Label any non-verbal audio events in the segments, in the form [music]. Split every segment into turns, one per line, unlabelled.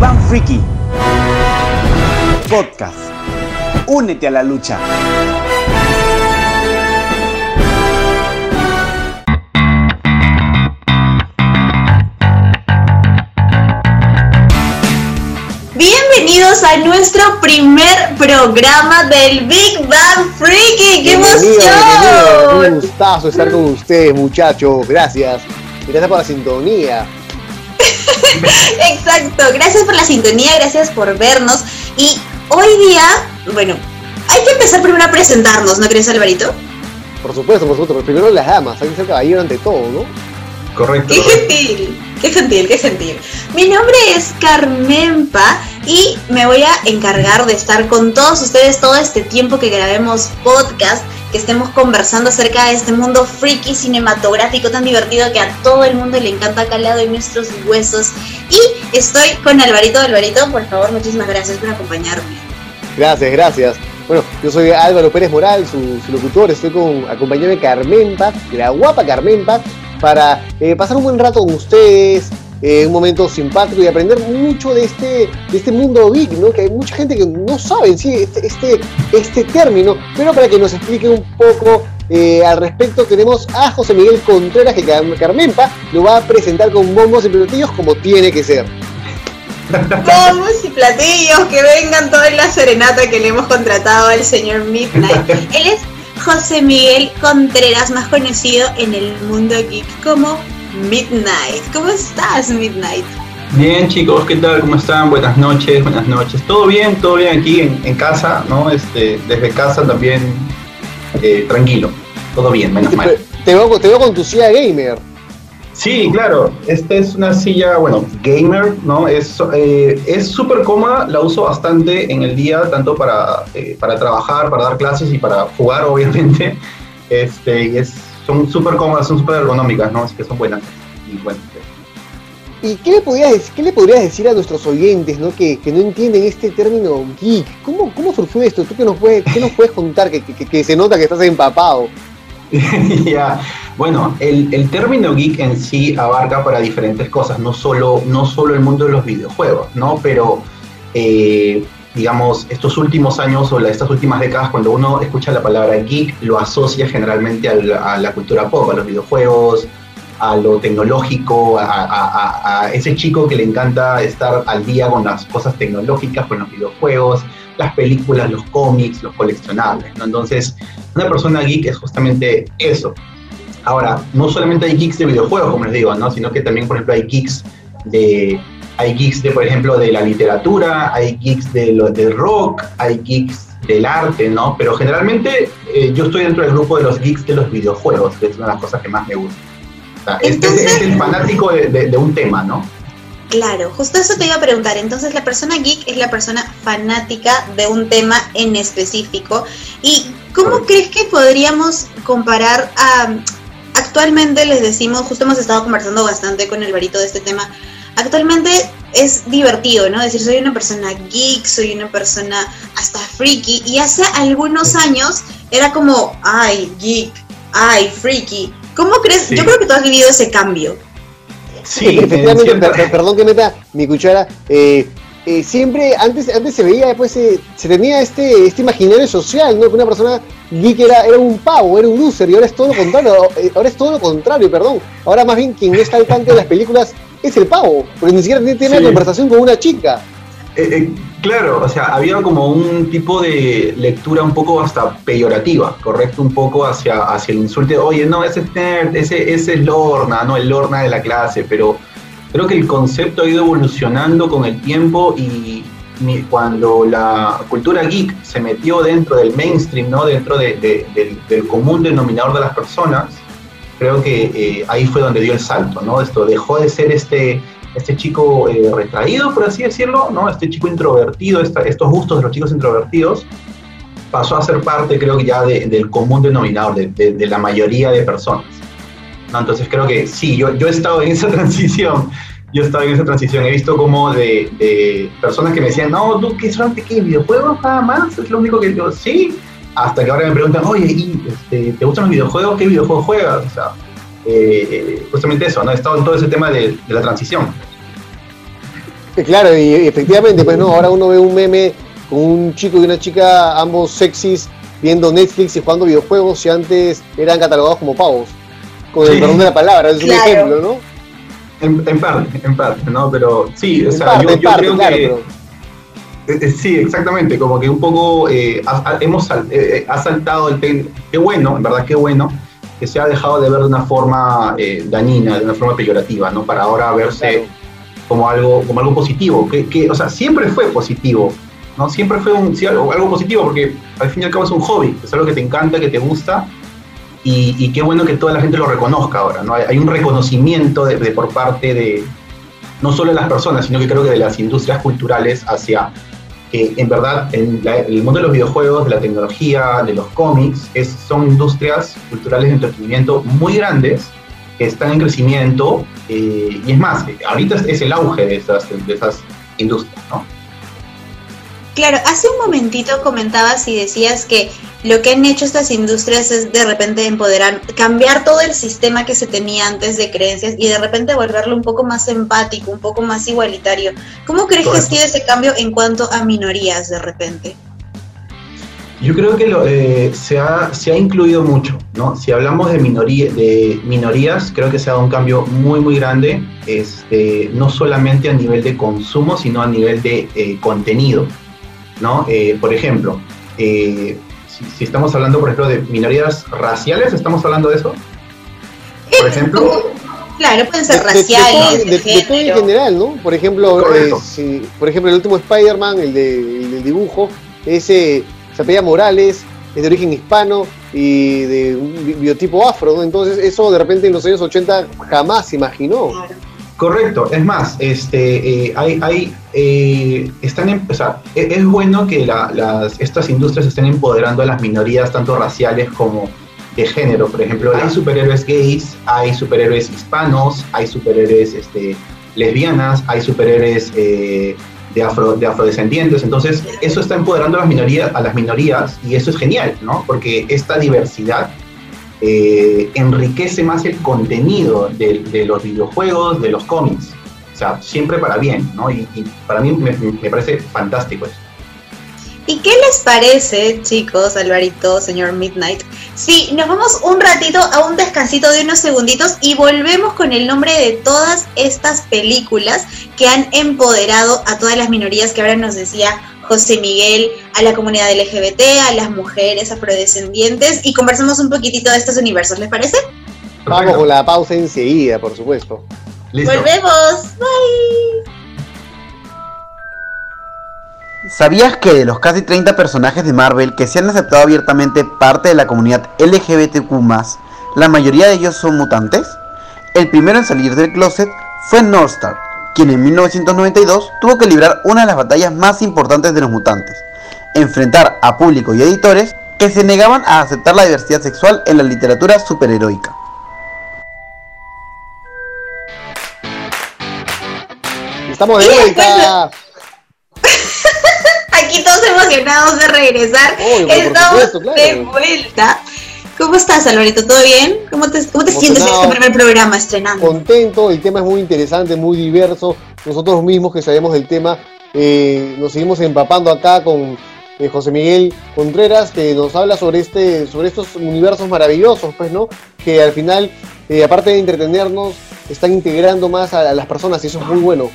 Bang Freaky Podcast. Únete a la lucha.
Bienvenidos a nuestro primer programa del Big Bang Freaky. ¡Qué emoción!
Un gustazo estar con ustedes, muchachos. Gracias. Gracias por la sintonía. [laughs]
Exacto, gracias por la sintonía, gracias por vernos. Y hoy día, bueno, hay que empezar primero a presentarnos, ¿no crees, Alvarito?
Por supuesto, por supuesto. Primero las damas, hay que ser caballero ante todo, ¿no?
Correcto.
Qué gentil, qué gentil, qué gentil. Mi nombre es Carmenpa y me voy a encargar de estar con todos ustedes todo este tiempo que grabemos podcast, que estemos conversando acerca de este mundo freaky cinematográfico tan divertido que a todo el mundo le encanta calado en nuestros huesos. Y estoy con Alvarito. Alvarito, por favor, muchísimas gracias por acompañarme.
Gracias, gracias. Bueno, yo soy Álvaro Pérez Moral, su, locutor. Estoy con acompañado de Carmen Paz, de la guapa Carmen Paz, para eh, pasar un buen rato con ustedes, eh, un momento simpático y aprender mucho de este, de este mundo geek, ¿no? Que hay mucha gente que no sabe sí este, este, este término, pero para que nos explique un poco eh, al respecto tenemos a José Miguel Contreras, que Car- Carmenpa lo va a presentar con bombos y platillos como tiene que ser.
Bombos y platillos, que vengan toda la serenata que le hemos contratado al señor Midnight. Él es José Miguel Contreras, más conocido en el mundo geek como Midnight. ¿Cómo estás, Midnight?
Bien, chicos, ¿qué tal? ¿Cómo están? Buenas noches, buenas noches. Todo bien, todo bien aquí en, en casa, ¿no? Este, desde casa también eh, tranquilo. Todo bien, menos mal.
Te veo, te veo con tu silla gamer.
Sí, claro. Esta es una silla, bueno, gamer, ¿no? Es eh, es súper cómoda, la uso bastante en el día, tanto para, eh, para trabajar, para dar clases y para jugar, [laughs] obviamente. Este, y es, son súper cómodas, son súper ergonómicas, ¿no? Así que son buenas. Y bueno,
¿Y qué le, podrías, qué le podrías decir a nuestros oyentes ¿no? que, que no entienden este término geek? ¿Cómo, cómo surgió esto? ¿Tú qué nos puedes, qué nos puedes contar que, que- que se nota que estás empapado? [laughs]
ya, bueno, el, el término geek en sí abarca para diferentes cosas, no solo, no solo el mundo de los videojuegos, ¿no? Pero, eh, digamos, estos últimos años o estas últimas décadas, cuando uno escucha la palabra geek, lo asocia generalmente al- a la cultura pop, a los videojuegos, a lo tecnológico, a ese chico que le encanta estar al día con las cosas tecnológicas, con los videojuegos, las películas, los cómics, los coleccionables, ¿no? Entonces, una persona geek es justamente eso. Ahora, no solamente hay geeks de videojuegos, como les digo, ¿no? Sino que también, por ejemplo, hay geeks de, hay geeks de, por ejemplo, de la literatura, hay geeks de lo, del rock, hay geeks del arte, ¿no? Pero generalmente eh, yo estoy dentro del grupo de los geeks de los videojuegos, que es una de las cosas que más me gusta. O sea, este es-
Entonces-
el fanático de, de- de un tema, ¿no?
Claro, justo eso te iba a preguntar. Entonces, la persona geek es la persona fanática de un tema en específico. ¿Y cómo crees que podríamos comparar a... Actualmente les decimos, justo hemos estado conversando bastante con el varito de este tema, actualmente es divertido, ¿no? Decir, soy una persona geek, soy una persona hasta freaky, y hace algunos años era como, ay, geek, ay, freaky. ¿Cómo crees?
Sí.
Yo creo que tú has vivido ese cambio.
Sí,
efectivamente,
cierta-
per- perdón que meta mi cuchara. eh, eh, siempre, antes, antes se veía, después se, se tenía este, este imaginario social, ¿no? Que una persona geek era, era un pavo, era un loser, y ahora es todo lo contrario, eh, ahora es todo lo contrario, perdón. Ahora más bien quien no está al tanto de las películas es el pavo, porque ni siquiera tiene,
Sí.
una conversación con una chica.
Eh, eh, claro, o sea, había como un tipo de lectura un poco hasta peyorativa, ¿correcto? Un poco hacia, hacia el insulto. de, Oye, no, ese es nerd, ese, ese es Lorna, no, el Lorna de la clase, pero creo que el concepto ha ido evolucionando con el tiempo y cuando la cultura geek se metió dentro del mainstream, ¿no? Dentro de- de- del, común denominador de las personas, creo que eh, ahí fue donde dio el salto, ¿no? Esto dejó de ser este este chico eh, retraído, por así decirlo, ¿no? Este chico introvertido, estos gustos de los chicos introvertidos, pasó a ser parte, creo que ya de- del común denominador, de, de- de la mayoría de personas. ¿No? Entonces creo que sí, yo, yo he estado en esa [laughs] transición, yo he estado en esa transición, he visto como de, personas que me decían, no, tú, ¿qué solamente qué? ¿Videojuegos nada más? Es lo único que yo, sí, hasta que ahora me preguntan, oye, ¿y, este, ¿te gustan los videojuegos? ¿Qué videojuegos juegas? O sea, eh, justamente eso, ¿no? He estado en todo ese tema de, de la transición.
Eh, Claro, y efectivamente, pues no, ahora uno ve un meme con un chico y una chica, ambos sexys, viendo Netflix y jugando videojuegos, y antes eran catalogados como pavos. Con el
Sí.
perdón de la palabra, es un
Claro.
ejemplo, ¿no?
En, en parte, en parte, ¿no? Pero sí, o
En
sea,
parte,
yo,
en
yo
parte,
creo
claro,
que...
pero
Eh, eh, Sí, exactamente, como que un poco eh, ha, ha- hemos sal- eh, eh, ha saltado el tema, qué bueno, en verdad qué bueno, que se ha dejado de ver de una forma eh, dañina, de una forma peyorativa, ¿no? Para ahora verse
Claro.
como algo, como algo positivo, que, que, o sea, siempre fue positivo, ¿no? Siempre fue un, sí, algo, algo positivo, porque al fin y al cabo es un hobby, es algo que te encanta, que te gusta, y, qué bueno que toda la gente lo reconozca ahora, ¿no? Hay, un reconocimiento de, por parte de, no solo de las personas, sino que creo que de las industrias culturales hacia que en verdad en el mundo de los videojuegos, de la tecnología, de los cómics, es, son industrias culturales de entretenimiento muy grandes que están en crecimiento eh, y es más, ahorita es, el auge de esas, de esas industrias.
Claro, hace un momentito comentabas y decías que lo que han hecho estas industrias es de repente empoderar, cambiar todo el sistema que se tenía antes de creencias y de repente volverlo un poco más empático, un poco más igualitario. ¿Cómo crees que ha sido ese cambio en cuanto a minorías de repente?
Yo creo que lo, eh, se, ha, se ha incluido mucho, ¿no? Si hablamos de, minoría, de minorías, creo que se ha dado un cambio muy, muy grande, este, no solamente a nivel de consumo, sino a nivel de eh, contenido, ¿no? Eh, por ejemplo, eh, si, si estamos hablando, por ejemplo, de minorías raciales, ¿estamos hablando de eso? Por ejemplo,
Claro, pueden ser
de, de- de todo-
raciales,
de-
de,
de todo en general, ¿no? Por ejemplo, eh, si- por ejemplo, el último Spider-Man, el, de, el del dibujo, ese se apellida Morales, es de origen hispano y de un bi- biotipo afro, ¿no? Entonces, eso de repente en los años 80 jamás se imaginó.
Claro.
Correcto, es más, este, eh, hay, hay, eh, están en- o sea, e- es, bueno que la- las, estas industrias estén empoderando a las minorías, tanto raciales como de género. Por ejemplo, hay superhéroes gays, hay superhéroes hispanos, hay superhéroes este, lesbianas, hay superhéroes eh, de, afro, de afrodescendientes. Entonces, eso está empoderando a las minorías, a las minorías y eso es genial, ¿no? Porque esta diversidad eh, enriquece más el contenido de, los videojuegos, de los cómics. O sea, siempre para bien, ¿no? Y, y para mí me, me parece fantástico eso.
¿Y qué les parece, chicos, Alvarito, señor Midnight? Si nos vamos un ratito a un descansito de unos segunditos y volvemos con el nombre de todas estas películas que han empoderado a todas las minorías que ahora nos decía José Miguel, a la comunidad LGBT, a las mujeres afrodescendientes y conversamos un poquitito de estos universos, ¿les parece?
Vamos con la pausa enseguida, por supuesto.
Listo.
Volvemos. Bye.
¿Sabías que de los casi 30 personajes de Marvel que se han aceptado abiertamente parte de la comunidad LGBTQ+, la mayoría de ellos son mutantes? El primero en salir del closet fue Northstar, quien en 1992 tuvo que librar una de las batallas más importantes de los mutantes, enfrentar a público y editores que se negaban a aceptar la diversidad sexual en la literatura superheroica.
Estamos de vuelta. [laughs]
Aquí todos emocionados de regresar.
Obvio,
Estamos
supuesto, claro.
de vuelta. ¿Cómo estás, Alvarito? ¿Todo bien? ¿Cómo te, cómo te sientes en este primer programa estrenando?
contento, el tema es muy interesante, muy diverso. Nosotros mismos que sabemos del tema, eh, nos seguimos empapando acá con eh, José Miguel Contreras, que nos habla sobre este, sobre estos universos maravillosos, pues, ¿no? Que al final, eh, aparte de entretenernos, están integrando más a, a las personas y eso es muy bueno.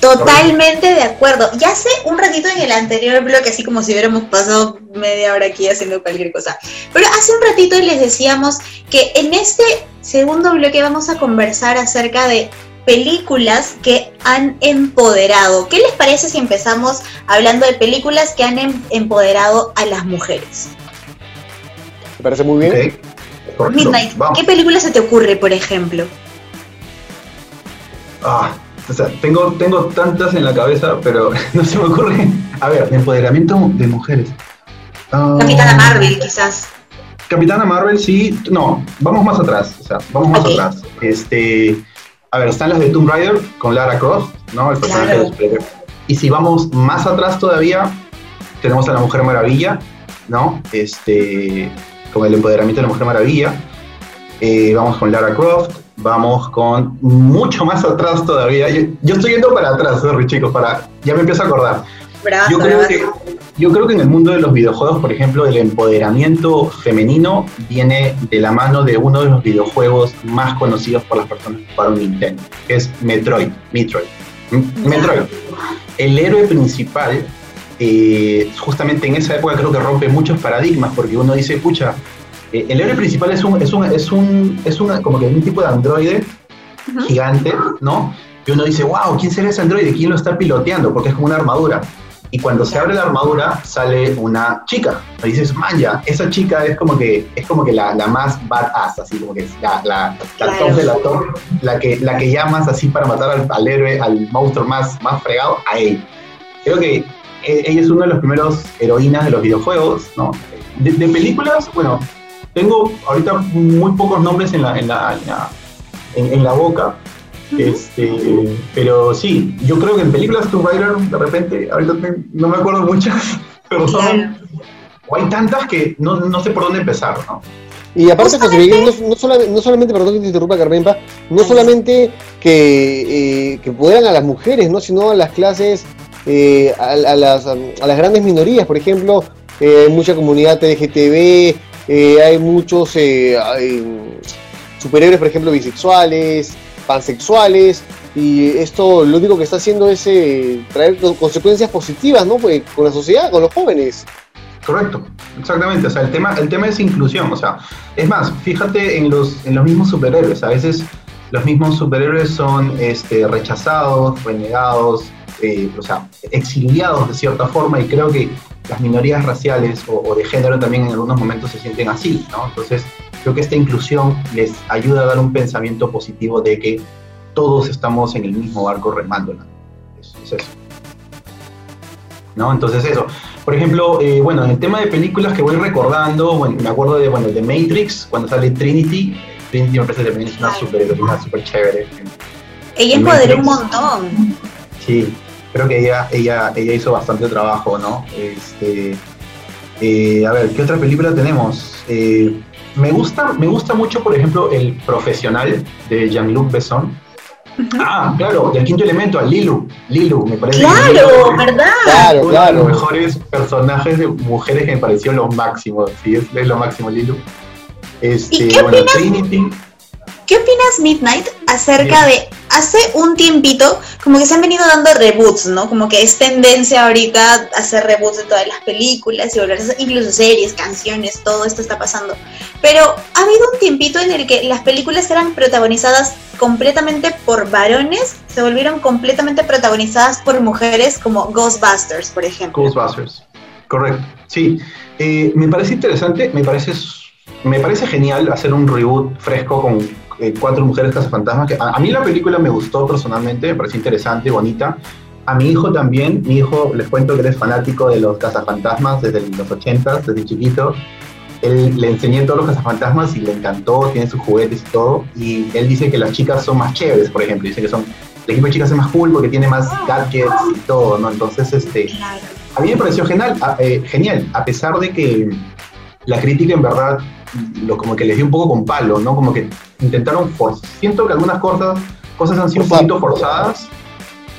Totalmente de acuerdo. Ya hace un ratito en el anterior bloque, así como si hubiéramos pasado media hora aquí haciendo cualquier cosa. Pero hace un ratito les decíamos que en este segundo bloque vamos a conversar acerca de películas que han empoderado. ¿Qué les parece si empezamos hablando de películas que han em- empoderado a las mujeres?
¿Me parece muy bien?
Ok. Correcto.
Midnight,
Vamos.
¿qué película se te ocurre, por ejemplo?
Ah, o sea, tengo, tengo tantas en la cabeza, pero [laughs] no se me ocurre. A ver, empoderamiento de mujeres. Ah,
Capitana Marvel, quizás.
Capitana Marvel, sí. No, vamos más atrás. O sea, vamos más atrás. Este. A ver, están las de Tomb Raider con Lara Croft, ¿no? El personaje
Claro.
de. Y si vamos más atrás todavía, tenemos a la Mujer Maravilla, ¿no? Este. Con el empoderamiento de la Mujer Maravilla. Eh, vamos con Lara Croft. vamos con mucho más atrás todavía. Yo, yo estoy yendo para atrás, sorry chicos, para, ya me empiezo a acordar. Yo creo, que, yo creo que en el mundo de los videojuegos, por ejemplo, el empoderamiento femenino viene de la mano de uno de los videojuegos más conocidos por las personas que jugaron Nintendo, que es Metroid. Metroid. Metroid. El héroe principal, eh, justamente en esa época creo que rompe muchos paradigmas, porque uno dice, pucha, eh, el héroe principal es un, es un, es un, es una, como que un tipo de androide
Ujú.
gigante, ¿no? Y uno dice, wow, ¿quién será ese androide? ¿Quién lo está piloteando? Porque es como una armadura. Y cuando se abre la armadura, sale una chica. Y dices, man, ya, esa chica es como que, es como que la, la más badass, así como que es la, la, la
Claro.
top de la top, la que, la que llamas así para matar al, al héroe, al monstruo más, más fregado, a ella. Creo que eh, ella es una de las primeros heroínas de los videojuegos, ¿no? De, de películas, bueno, tengo ahorita muy pocos nombres en la, en la, en la, en- en la boca, este, pero sí, yo creo que en películas Tomb Raider, de repente, ahorita no me acuerdo muchas, [laughs] pero son, o hay tantas que no, no sé por dónde empezar, ¿no?
Y aparte, José Miguel, no, no solamente, no solamente, perdón que te interrumpa, Carmenpa, no solamente que, eh, que empoderan a las mujeres, ¿no? sino a las clases, eh, a, a las, a las grandes minorías, por ejemplo, eh, mucha comunidad LGTB, eh, hay muchos eh, superhéroes, por ejemplo, bisexuales, pansexuales, y esto lo único que está haciendo es eh, traer co- consecuencias positivas, ¿no? Pues, con la sociedad, con los jóvenes.
Correcto, exactamente. O sea, el tema, el tema es inclusión. O sea, es más, fíjate en los, en los mismos superhéroes. A veces los mismos superhéroes son este, rechazados, renegados, eh, o sea, exiliados de cierta forma. Y creo que las minorías raciales o, o de género también en algunos momentos se sienten así, ¿no? Entonces, creo que esta inclusión les ayuda a dar un pensamiento positivo de que todos estamos en el mismo barco remándola. Es, es eso. ¿No? Entonces, eso. Por ejemplo, eh, bueno, en el tema de películas que voy recordando, bueno, me acuerdo de, bueno, de Matrix, cuando sale Trinity. Trinity me parece que también es una super, una super chévere.
Ella
en
empoderó un montón.
Sí, creo que ella, ella, ella hizo bastante trabajo, ¿no? Este, eh, a ver, ¿qué otra película tenemos? Eh, me, gusta, me gusta mucho, por ejemplo, El Profesional de Jean-Luc Besson. Ah, claro, del quinto elemento, a Lilu. Lilu, me parece. que
Claro, ¿verdad?
Claro,
uno de los mejores personajes de mujeres que me pareció lo máximo. Sí, es, es lo máximo, Lilu. Este,
¿Y qué
bueno,
opinas?
Trinity.
¿Qué opinas, Midnight, acerca de hace un tiempito, como que se han venido dando reboots, ¿no? Como que es tendencia ahorita hacer reboots de todas las películas y volver a hacer incluso series, canciones, todo esto está pasando. Pero ha habido un tiempito en el que las películas eran protagonizadas completamente por varones, se volvieron completamente protagonizadas por mujeres, como Ghostbusters, por ejemplo.
Ghostbusters. Correcto. Sí. Eh, me parece interesante, me parece, me parece genial hacer un reboot fresco con eh, cuatro mujeres cazafantasmas. Que a, mí la película me gustó personalmente, me parece interesante, bonita. A mi hijo también, mi hijo, les cuento que él es fanático de los cazafantasmas desde los 80, desde chiquito. Él le enseñé todos los cazafantasmas y le encantó, tiene sus juguetes y todo. Y él dice que las chicas son más chéveres, por ejemplo. Dice que son, el equipo de chicas es más cool porque tiene más gadgets y todo, ¿no? Entonces, este, a mí me pareció genial, eh, genial, a pesar de que la crítica en verdad lo como que les dio un poco con palo, ¿no? Como que intentaron forzar. Siento que algunas cosas, cosas han sido un poquito forzadas,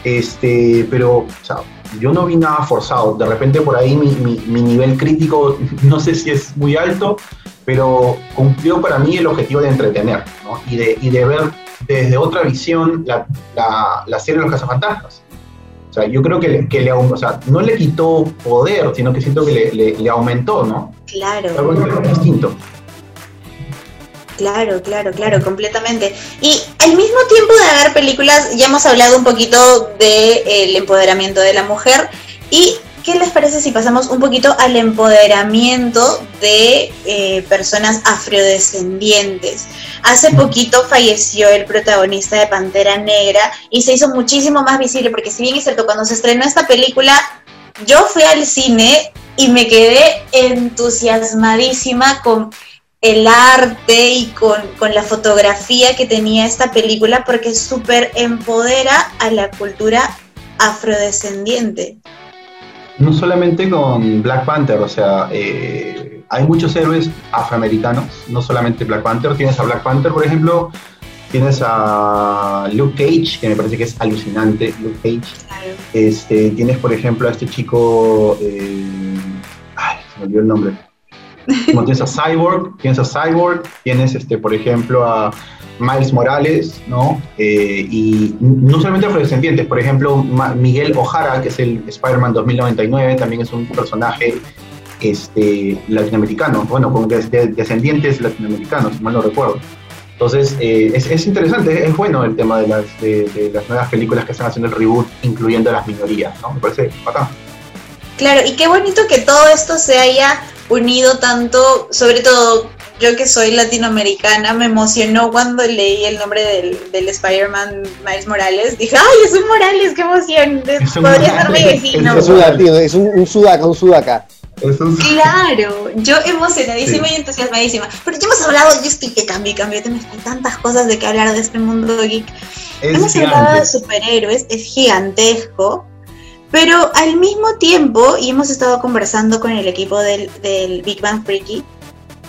este, pero o sea, yo no vi nada forzado. De repente por ahí mi, mi- mi nivel crítico [laughs] no sé si es muy alto, pero cumplió para mí el objetivo de entretener, ¿no? Y de, y de ver desde otra visión la, la, la serie de los cazafantasmas. O sea, yo creo que, que le, o sea, no le quitó poder, sino que siento que le, le- le aumentó, ¿no?
Claro.
Algo distinto.
Claro, claro, claro, completamente. Y al mismo tiempo de haber películas, ya hemos hablado un poquito del empoderamiento de la mujer. ¿Y qué les parece si pasamos un poquito al empoderamiento de eh, personas afrodescendientes? Hace poquito falleció el protagonista de Pantera Negra y se hizo muchísimo más visible, porque si bien es cierto, cuando se estrenó esta película, yo fui al cine y me quedé entusiasmadísima con el arte y con, con, la fotografía que tenía esta película porque súper empodera a la cultura afrodescendiente.
No solamente con Black Panther, o sea, eh, hay muchos héroes afroamericanos, no solamente Black Panther, tienes a Black Panther, por ejemplo, Tienes a Luke Cage, que me parece que es alucinante, Luke Cage. Este, tienes, por ejemplo, a este chico, eh, ay, se me olvidó el nombre. Como tienes a Cyborg, tienes a Cyborg, tienes, este, por ejemplo, a Miles Morales, ¿no? Eh, y no solamente afrodescendientes, por ejemplo, Ma- Miguel O'Hara, que es el Spider-Man 2099, también es un personaje este, latinoamericano, bueno, con des- de- descendientes latinoamericanos, si mal no recuerdo. Entonces, eh, es, es interesante, es bueno el tema de las, de, de las nuevas películas que están haciendo el reboot, incluyendo a las minorías, ¿no? Me parece bacán.
Claro, y qué bonito que todo esto se haya unido tanto, sobre todo yo que soy latinoamericana, me emocionó cuando leí el nombre del, del Spider-Man Miles Morales. Dije, ¡ay, es un Morales! ¡Qué emoción!
Es un
Podría ser mi vecino.
Es un latino, es un, un sudaca, un sudaca.
Claro, yo emocionadísima y entusiasmadísima. Pero ya hemos hablado, yo estoy que cambio y cambio, hay tantas cosas de que hablar de este mundo geek.
es
Hemos hablado de superhéroes, es gigantesco, pero al mismo tiempo, y hemos estado conversando con el equipo del, del Big Bang Freaky,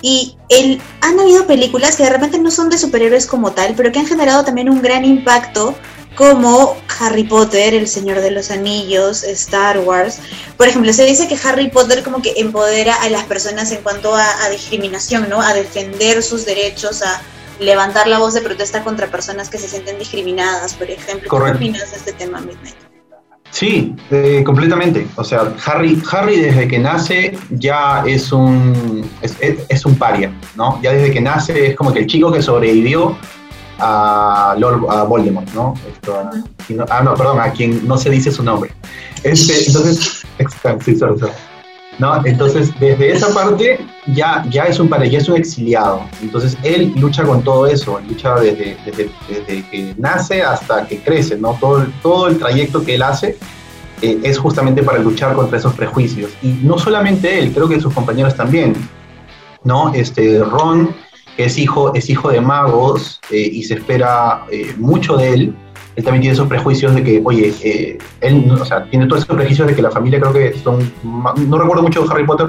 y el, han habido películas que de repente no son de superhéroes como tal, pero que han generado también un gran impacto, como Harry Potter, El Señor de los Anillos, Star Wars. Por ejemplo, se dice que Harry Potter como que empodera a las personas en cuanto a, a discriminación, ¿no? A defender sus derechos, a levantar la voz de protesta contra personas que se sienten discriminadas, por ejemplo.
Correcto.
¿Qué opinas de este tema, Midnight?
Sí, eh, completamente. O sea, Harry, Harry desde que nace ya es un, es, es- es un paria, ¿no? Ya desde que nace es como que el chico que sobrevivió a, Lord, a Voldemort, ¿no? Esto, a- ah, no, perdón, a quien no se dice su nombre. Este, entonces, [laughs] sí, sorry, sorry. ¿No? Entonces, desde esa parte ya, ya es un paria, ya es un exiliado. Entonces, él lucha con todo eso, lucha desde, desde, que nace hasta que crece, ¿no? Todo, todo el trayecto que él hace eh, es justamente para luchar contra esos prejuicios. Y no solamente él, creo que sus compañeros también, ¿no? Este, Ron, que es hijo, es hijo de magos eh, y se espera eh, mucho de él, él también tiene esos prejuicios de que, oye, eh, él, o sea, tiene todos esos prejuicios de que la familia creo que son, no recuerdo mucho de Harry Potter,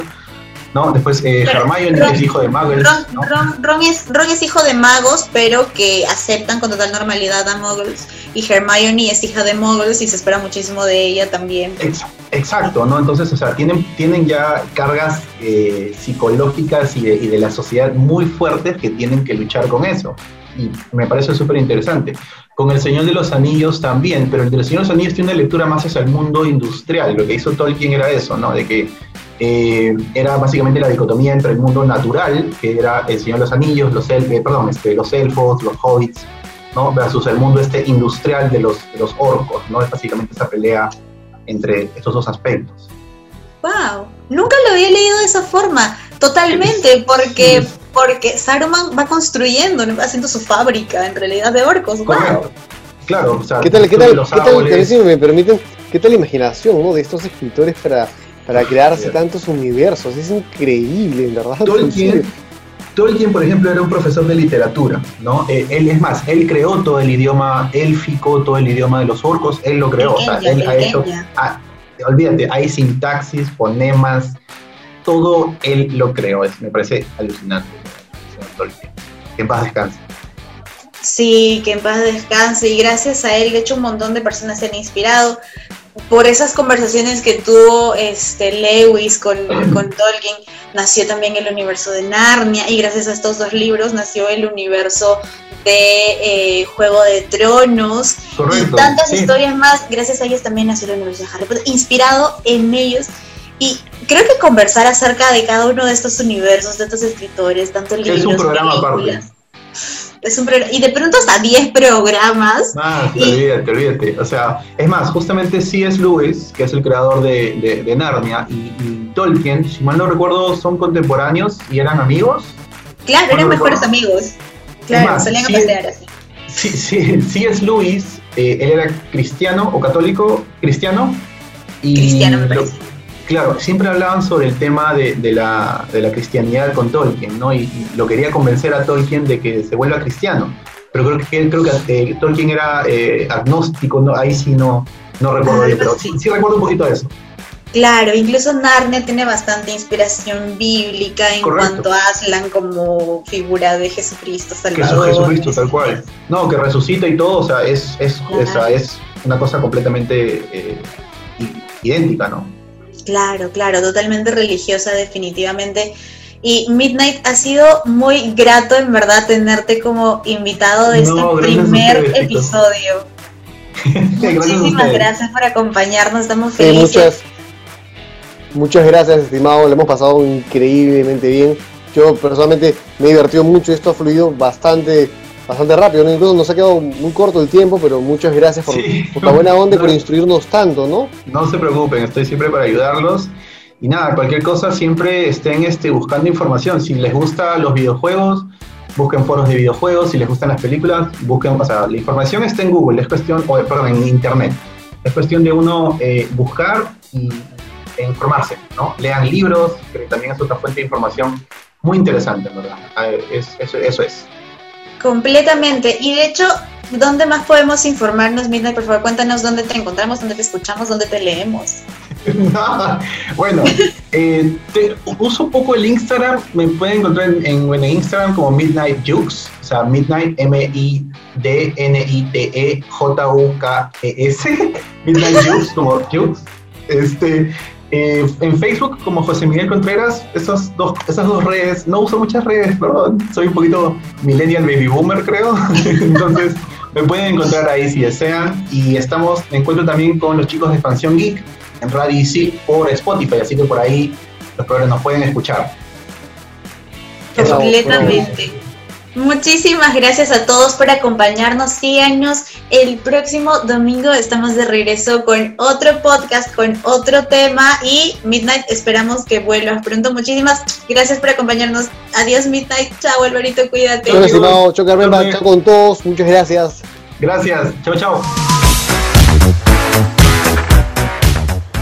¿no? Después eh,
Pero
Hermione
Ron-
es hijo de magos,
Ron,
¿no?
Ron- Ron es, Ron es hijo de magos, pero que aceptan con total normalidad a muggles. Y Hermione es hija de muggles y se espera muchísimo de ella también.
Ex- Exacto, ¿no? Entonces, o sea, tienen, tienen ya cargas eh, psicológicas y de, y de la sociedad muy fuertes que tienen que luchar con eso. Y me parece súper interesante. Con El Señor de los Anillos también, pero el Señor de los Anillos tiene una lectura más hacia el mundo industrial. Lo que hizo Tolkien era eso, ¿no? De que eh, era básicamente la dicotomía entre el mundo natural, que era El Señor de los Anillos, los, el- eh, perdón, este, los elfos, los hobbits, ¿no? Versus el mundo este industrial de los, de los orcos, ¿no? Es básicamente esa pelea entre estos dos aspectos.
¡Wow! Nunca lo había leído de esa forma. Totalmente, [laughs] porque, porque Saruman va construyendo, va haciendo su fábrica en realidad de orcos. ¡Wow!
Correcto. Claro, o sea,
¿Qué tal, qué tal,
los
qué tal, si me permiten, qué tal la imaginación ¿no? de estos escritores para, para crearse
Bien.
tantos universos? Es increíble, en verdad.
Tolkien, Tolkien, por ejemplo, era un profesor de literatura, ¿no? Eh, él es más, él creó todo el idioma élfico, todo el idioma de los orcos, él lo creó, o sea,
Pequeña,
él ha hecho,
pequeña.
ah, olvídate, hay sintaxis, fonemas, todo él lo creó, es, me parece alucinante. Que en paz descanse.
Sí, que en paz descanse y gracias a él, de hecho un montón de personas se han inspirado por esas conversaciones que tuvo este Lewis con, con Tolkien, nació también el universo de Narnia y gracias a estos dos libros nació el universo de eh, Juego de Tronos
Correcto.
y tantas
sí.
historias más, gracias a ellos también nació el universo de Harry Potter, inspirado en ellos. Y creo que conversar acerca de cada uno de estos universos, de estos escritores, tanto libros,
Es un programa aparte.
es un programa, y de pronto hasta 10 programas.
Ah,
Y-
olvídate, olvídate. O sea, es más, justamente C.S. Lewis, que es el creador de, de- de Narnia, y, y Tolkien, si mal no recuerdo, son contemporáneos y eran amigos.
Claro, eran mejores amigos. Claro,
más,
a pasear así.
Sí, sí, [laughs] C.S. Lewis, eh, él era cristiano o católico, cristiano. Y
Cristiano, me parece.
Claro, siempre hablaban sobre el tema de, de la, de la cristianidad con Tolkien, ¿no? Y, y lo quería convencer a Tolkien de que se vuelva cristiano. Pero creo que, creo que eh, Tolkien era eh, agnóstico, ¿no? ahí sí no, no recuerdo
Ah,
bien, pero
sí.
sí, recuerdo un poquito de eso.
Claro, incluso Narnia tiene bastante inspiración bíblica en
Correcto.
cuanto a Aslan como figura de Jesucristo
Que
Salvador.
es Jesucristo, tal cual. No, que resucita y todo, o sea, es, es,
Claro.
o sea, es una cosa completamente eh, idéntica, ¿no?
Claro, claro, totalmente religiosa definitivamente. Y Midnight ha sido muy grato en verdad tenerte como invitado de
No,
este
gracias
primer episodio. [laughs]
Gracias
Muchísimas
ustedes.
gracias por acompañarnos, estamos
Sí,
felices.
muchas, muchas gracias, estimado. Le hemos pasado increíblemente bien. Yo personalmente me he divertido mucho. Esto ha fluido bastante, bastante rápido. ¿no? Incluso nos ha quedado muy corto el tiempo, pero muchas gracias por,
Sí.
por la buena onda y por instruirnos tanto, ¿no?
No se preocupen, estoy siempre para ayudarlos. Y nada, cualquier cosa siempre estén este, buscando información. Si les gustan los videojuegos, busquen foros de videojuegos. Si les gustan las películas, busquen, o sea, la información está en Google, es cuestión, o perdón, en Internet. Es cuestión de uno eh, buscar y, e informarse, ¿no? Lean libros, que también es otra fuente de información muy interesante, ¿verdad? A ver, es- eso, eso es.
Completamente. Y de hecho, ¿dónde más podemos informarnos, Midnight? Por favor, cuéntanos dónde te encontramos, dónde te escuchamos, dónde te leemos. [laughs]
bueno, eh, te- uso poco el Instagram, me pueden encontrar en, en, Instagram como Midnight Jukes, o sea, Midnight M-I-D-N-I-T-E-J-U-K-E-S, [laughs] Midnight Jukes como Jukes. Este, eh, en Facebook como José Miguel Contreras, esas dos, esas dos redes, no uso muchas redes, perdón, soy un poquito millennial baby boomer creo, [laughs] entonces me pueden encontrar ahí si desean y estamos, me encuentro también con los chicos de Expansión Geek en Radio Easy por Spotify, así que por ahí los programas nos pueden escuchar.
Completamente. Muchísimas gracias a todos por acompañarnos. Síganos. El próximo domingo estamos de regreso con otro podcast, con otro tema. Y Midnight, esperamos que vuelvas pronto. Muchísimas gracias por acompañarnos. Adiós, Midnight. Chao, Alvarito. Cuídate.
Bueno, estimado Bemba, chao con todos. Muchas gracias.
Gracias, chao, chao.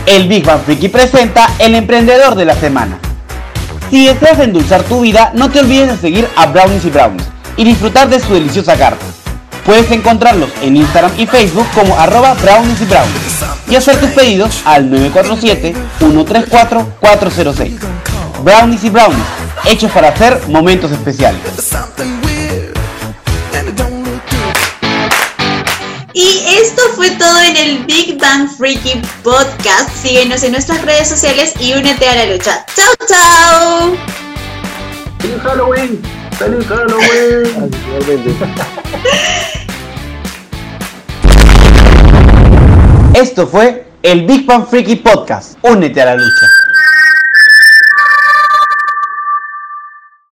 El Big Bang Freaky presenta El Emprendedor de la Semana. Si deseas endulzar tu vida, no te olvides de seguir a Brownies y Brownies y disfrutar de su deliciosa carta. Puedes encontrarlos en Instagram y Facebook como arroba brownies y brownies y hacer tus pedidos al 947-134-406. Brownies y Brownies, hechos para hacer momentos especiales.
Y esto fue todo en el Big Bang Freaky Podcast. Síguenos en nuestras redes sociales y únete a la lucha. ¡Chao, chao!
¡Feliz Halloween! ¡Feliz Halloween! [laughs]
Esto fue el Big Bang Freaky Podcast. Únete a la lucha.